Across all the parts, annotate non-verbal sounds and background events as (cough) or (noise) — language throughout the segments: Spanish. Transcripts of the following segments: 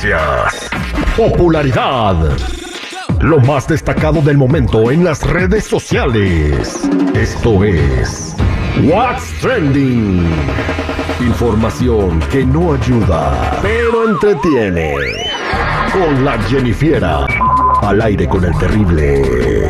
Tendencias. Popularidad. Lo más destacado del momento en las redes sociales. Esto es What's Trending. Información que no ayuda, pero entretiene. Con la Jennifiera. Al aire con el terrible.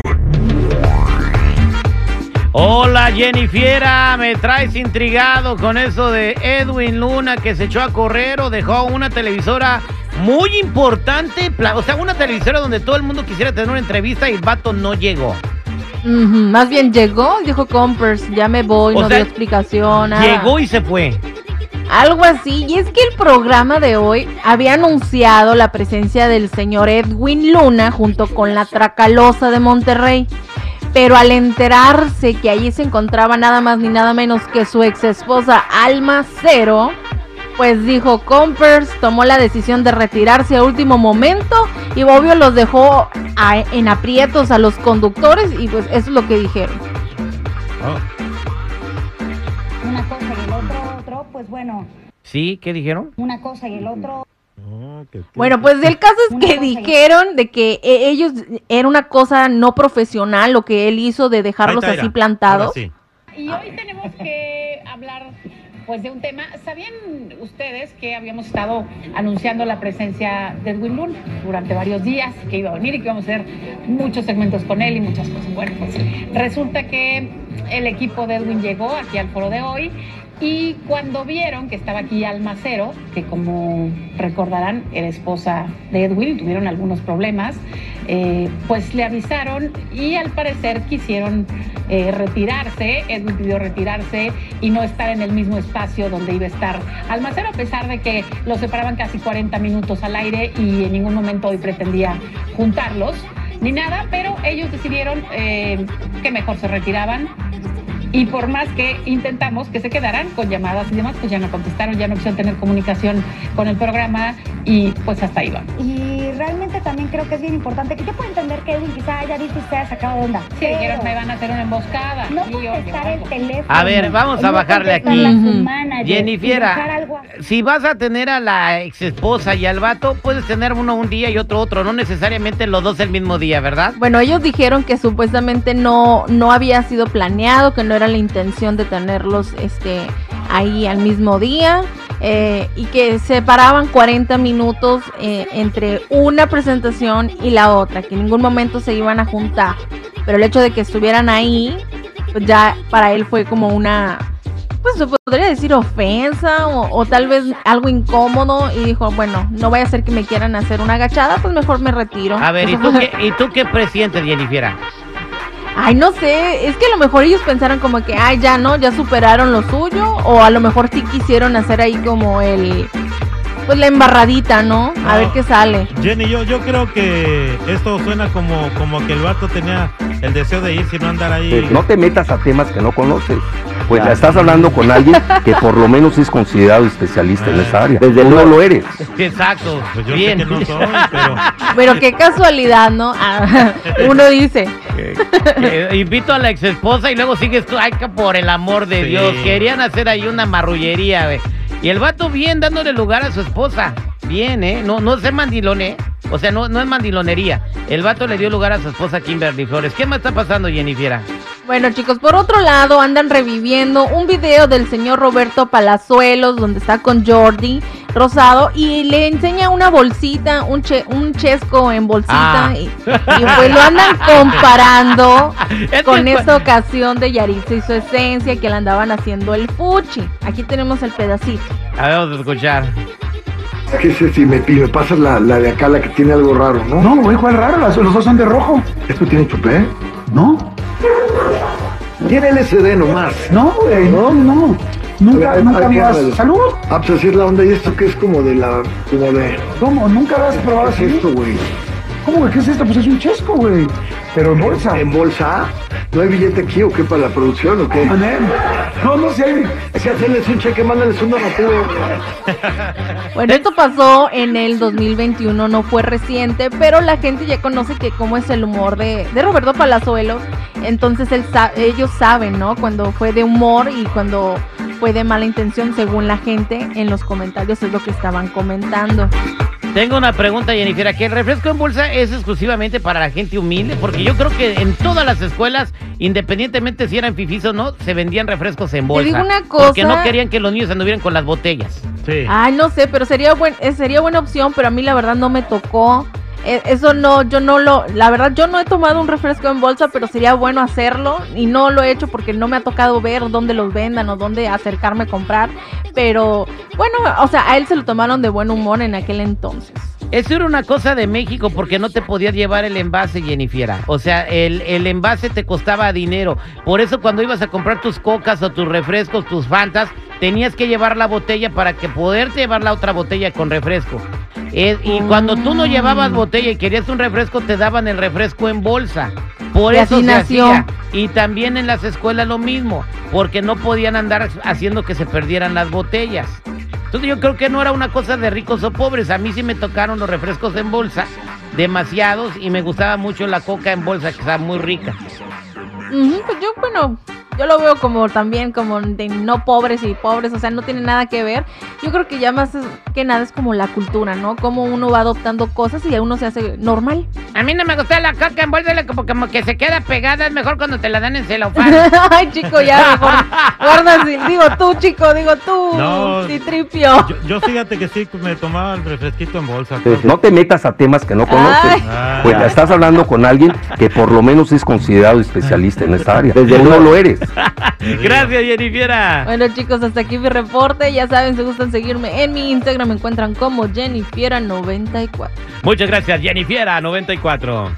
Hola Jennifiera, me traes intrigado con eso de Edwin Luna que se echó a correr o dejó una televisora muy importante, o sea, una televisora donde todo el mundo quisiera tener una entrevista y el vato no llegó. Más bien llegó, dijo Compers, ya me voy, O no sea, dio explicación. nada. Llegó y se fue. Algo así, y es que el programa de hoy había anunciado la presencia del señor Edwin Luna junto con la Tracalosa de Monterrey. Pero al enterarse que allí se encontraba nada más ni nada menos que su ex esposa Alma Cero, pues dijo Compers, tomó la decisión de retirarse a último momento y obvio los dejó a- en aprietos a los conductores y pues eso es lo que dijeron. una cosa y el otro, otro, pues bueno, ¿Sí? ¿Qué dijeron? una cosa y el otro. Bueno, pues el caso es que dijeron de que e- ellos era una cosa no profesional lo que él hizo de dejarlos así plantados. Sí. Y hoy tenemos que hablar pues de un tema. ¿Sabían ustedes que habíamos estado anunciando la presencia de Edwin Luna durante varios días, que iba a venir y que íbamos a hacer muchos segmentos con él y muchas cosas? Bueno, pues resulta que el equipo de Edwin llegó aquí al foro de hoy y cuando vieron que estaba aquí Almacero, que como recordarán era esposa de Edwin tuvieron algunos problemas, eh, pues le avisaron y al parecer quisieron eh, retirarse. Edwin pidió retirarse y no estar en el mismo espacio donde iba a estar Almacero, a pesar de que los separaban casi 40 minutos al aire y en ningún momento hoy pretendía juntarlos ni nada, pero ellos decidieron eh, que mejor se retiraban. Y por más que intentamos que se quedaran con llamadas y demás, pues ya no contestaron, ya no quisieron tener comunicación con el programa y pues hasta ahí va. Y realmente también creo que es bien importante que yo puedo entender que Edwin quizá haya visto y se haya sacado de onda. Sí, pero me van a hacer una emboscada. No Sí, contestar el algo. teléfono. A ver, vamos a no bajarle aquí. manager así. si vas a tener a la ex esposa y al vato, puedes tener uno un día y otro otro, no necesariamente los dos el mismo día, ¿verdad? Bueno, ellos dijeron que supuestamente no, no había sido planeado, que no era la intención de tenerlos este, ahí al mismo día eh, y que separaban 40 minutos eh, entre una presentación y la otra, que en ningún momento se iban a juntar. Pero el hecho de que estuvieran ahí, pues ya para él fue como una, pues se podría decir ofensa o, o tal vez algo incómodo y dijo, bueno, no vaya a ser que me quieran hacer una agachada, pues mejor me retiro. A ver, ¿y tú (laughs) qué, ¿y tú qué presientes, Jennifiera? Ay, no sé, es que a lo mejor ellos pensaron como que, ay, ya no, ya superaron lo suyo, o a lo mejor sí quisieron hacer ahí como el, pues la embarradita, ¿no? A No. ver qué sale. Jenny, yo, yo creo que esto suena como, como que el vato tenía el deseo de irse y no andar ahí. Eh, no te metas a temas que no conoces. Pues ya estás hablando con alguien que por lo menos es considerado especialista en esa área. Desde luego lo eres. Exacto. Pues yo Bien. sé que no soy, pero (laughs) Pero qué casualidad, ¿no? Ah, (laughs) Uno dice, (laughs) Eh, invito a la ex esposa y luego sigues tú. Ay, que por el amor de Sí. Dios. Querían hacer ahí una marrullería, güey. Y el vato bien dándole lugar a su esposa. Bien, ¿eh? No, no es mandilón, ¿eh? O sea, no, no es mandilonería. El vato le dio lugar a su esposa Kimberly Flores. ¿Qué más está pasando, Jennifiera? Bueno chicos, por otro lado andan reviviendo un video del señor Roberto Palazuelos donde está con Jordi Rosado y le enseña una bolsita, un, che- un chesco en bolsita Ah. y, y pues lo andan comparando (laughs) Es con que- esta ocasión de Yaritza y su esencia que le andaban haciendo el fuchi. Aquí tenemos el pedacito. A ver, vamos a escuchar. ¿Qué es si me, y me pasas la, la de acá, la que tiene algo raro, no? No, güey, ¿cuál raro? Las- los dos son de rojo. ¿Esto tiene chupé? No, Tiene LCD nomás. no, güey, no, no. Nunca, ver, nunca quédamelo. Salud. Ah, pues así es la onda. ¿Y esto qué es como de la... como de... ¿Cómo? ¿Nunca habías probado ¿Qué es así? esto, güey? ¿Cómo, güey? ¿Qué es esto? Pues es un chesco, güey. Pero en bolsa. ¿En bolsa? ¿No hay billete aquí o qué para la producción o qué? Mané. No, no sé. Es que hacerles un cheque, mándales un donativo. Bueno, esto pasó en el 2021, no fue reciente, pero la gente ya conoce que cómo es el humor de, de Roberto Palazuelos. Entonces él sa- ellos saben, ¿no? Cuando fue de humor y cuando fue de mala intención, según la gente en los comentarios es lo que estaban comentando. Tengo una pregunta, Jennifer. ¿Que el refresco en bolsa es exclusivamente para la gente humilde? Porque yo creo que en todas las escuelas, independientemente si eran fifís o no, se vendían refrescos en bolsa. digo una Porque no querían que los niños anduvieran con las botellas. Sí. Ay, no sé, pero sería buen, eh, sería buena opción, pero a mí la verdad no me tocó. Eh, Eso no, yo no lo, la verdad yo no he tomado un refresco en bolsa, pero sería bueno hacerlo y no lo he hecho porque no me ha tocado ver dónde los vendan o dónde acercarme a comprar, pero bueno, o sea, a él se lo tomaron de buen humor en aquel entonces. Eso era una cosa de México porque no te podías llevar el envase, Jennifer. O sea, el, el envase te costaba dinero. Por eso cuando ibas a comprar tus cocas o tus refrescos, tus fantas, tenías que llevar la botella para que poderte llevar la otra botella con refresco. Eh, y cuando tú no llevabas botella y querías un refresco, te daban el refresco en bolsa. Por Y eso se hacía. Y también en las escuelas lo mismo, porque no podían andar haciendo que se perdieran las botellas. Entonces yo creo que no era una cosa de ricos o pobres. A mí sí me tocaron los refrescos en bolsa, demasiados, y me gustaba mucho la coca en bolsa, que estaba muy rica. Ujú, pues yo, bueno, yo lo veo como también como de no pobres y pobres, o sea, no tiene nada que ver. Yo creo que ya más es- que nada es como la cultura, ¿no? Como uno va adoptando cosas y a uno se hace normal. A mí no me gusta la coca en bolsa, como, como que se queda pegada. Es mejor cuando te la dan en celofán. (laughs) Ay, chico, ya mejor guarda (laughs) así. Digo tú, chico, digo tú, No. Citripio. Yo, yo fíjate que sí me tomaba el refresquito en bolsa. No te metas a temas que no conoces. Ay. Pues estás hablando con alguien que por lo menos es considerado especialista en esta área. Desde luego lo eres. Gracias, Jennifiera. Bueno, chicos, hasta aquí mi reporte. Ya saben, si gustan seguirme en mi Instagram, me encuentran como Jennifiera94. Muchas gracias, Jennifiera94.